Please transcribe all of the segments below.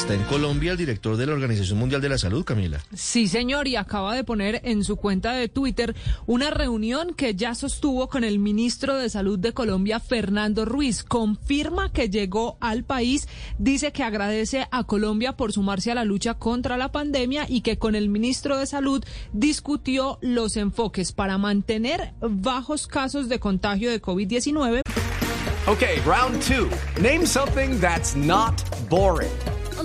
Está en Colombia el director de la Organización Mundial de la Salud, Camila. Sí, señor, y acaba de poner en su cuenta de Twitter una reunión que ya sostuvo con el ministro de Salud de Colombia, Fernando Ruiz. Confirma que llegó al país, dice que agradece a Colombia por sumarse a la lucha contra la pandemia y que con el ministro de Salud discutió los enfoques para mantener bajos casos de contagio de COVID-19. Okay, round two. Name something that's not boring.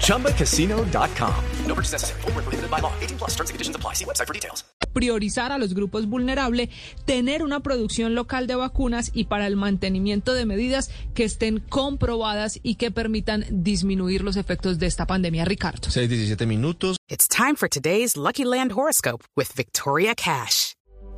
ChumbaCasino.com. No purchase necessary. Full prohibited by law. 18 plus terms and conditions apply. See website for details. priorizar a los grupos vulnerables, tener una producción local de vacunas y para el mantenimiento de medidas que estén comprobadas y que permitan disminuir los efectos de esta pandemia. Ricardo. 6, 17 minutos. It's time for today's Lucky Land horoscope with Victoria Cash.